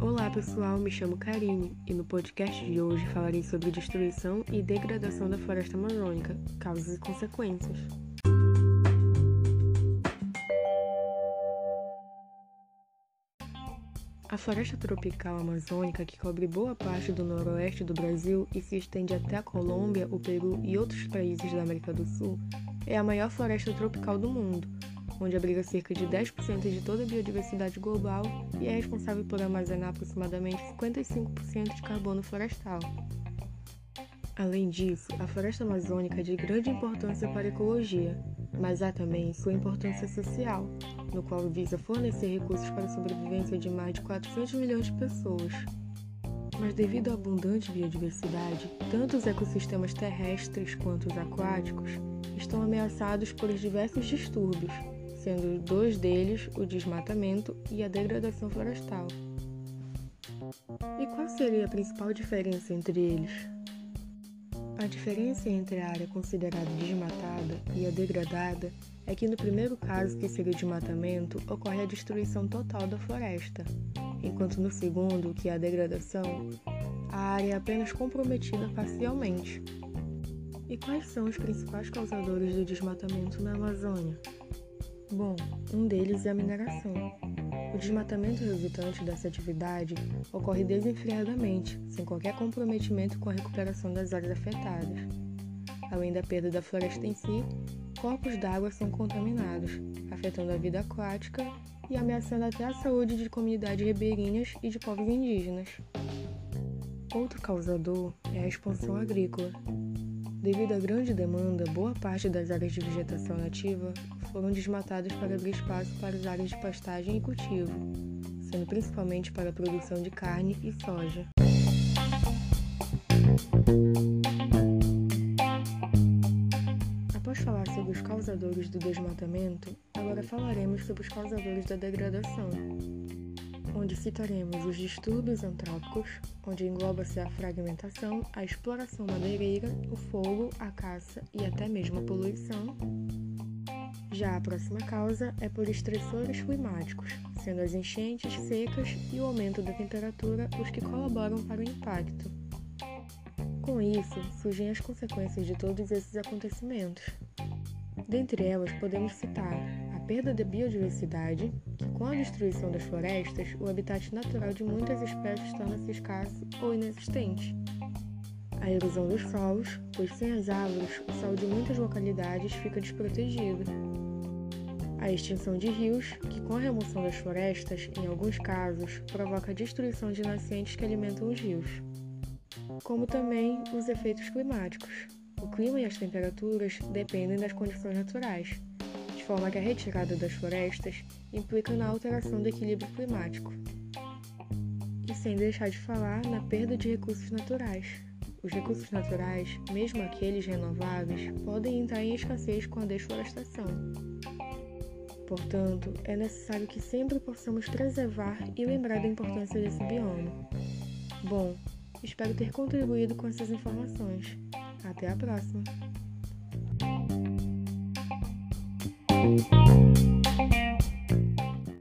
Olá pessoal, me chamo Karine e no podcast de hoje falarei sobre destruição e degradação da floresta amazônica, causas e consequências. A floresta tropical amazônica, que cobre boa parte do noroeste do Brasil e se estende até a Colômbia, o Peru e outros países da América do Sul, é a maior floresta tropical do mundo, onde abriga cerca de 10% de toda a biodiversidade global e é responsável por armazenar aproximadamente 55% de carbono florestal. Além disso, a floresta amazônica é de grande importância para a ecologia, mas há também sua importância social, no qual visa fornecer recursos para a sobrevivência de mais de 400 milhões de pessoas. Mas devido à abundante biodiversidade, tanto os ecossistemas terrestres quanto os aquáticos estão ameaçados por diversos distúrbios, sendo dois deles o desmatamento e a degradação florestal. E qual seria a principal diferença entre eles? A diferença entre a área considerada desmatada e a degradada é que no primeiro caso, que seria o desmatamento, ocorre a destruição total da floresta, enquanto no segundo, que é a degradação, a área é apenas comprometida parcialmente. E quais são os principais causadores do desmatamento na Amazônia? Bom, um deles é a mineração. O desmatamento resultante dessa atividade ocorre desenfreadamente, sem qualquer comprometimento com a recuperação das áreas afetadas. Além da perda da floresta em si, corpos d'água são contaminados, afetando a vida aquática e ameaçando até a saúde de comunidades ribeirinhas e de povos indígenas. Outro causador é a expansão agrícola. Devido à grande demanda, boa parte das áreas de vegetação nativa foram desmatadas para abrir espaço para as áreas de pastagem e cultivo, sendo principalmente para a produção de carne e soja. Após falar sobre os causadores do desmatamento, agora falaremos sobre os causadores da degradação, onde citaremos os distúrbios antrópicos, onde engloba-se a fragmentação, a exploração madeireira, o fogo, a caça e até mesmo a poluição. Já a próxima causa é por estressores climáticos, sendo as enchentes, secas e o aumento da temperatura os que colaboram para o impacto. Com isso, surgem as consequências de todos esses acontecimentos. Dentre elas, podemos citar a perda da biodiversidade, com a destruição das florestas, o habitat natural de muitas espécies torna-se escasso ou inexistente. A erosão dos solos, pois sem as árvores, o solo de muitas localidades fica desprotegido. A extinção de rios, que com a remoção das florestas, em alguns casos, provoca a destruição de nascentes que alimentam os rios como também os efeitos climáticos. O clima e as temperaturas dependem das condições naturais, de forma que a retirada das florestas implica na alteração do equilíbrio climático. E sem deixar de falar na perda de recursos naturais. Os recursos naturais, mesmo aqueles renováveis, podem entrar em escassez com a desflorestação. Portanto, é necessário que sempre possamos preservar e lembrar da importância desse bioma. Bom, Espero ter contribuído com essas informações. Até a próxima! Thank you.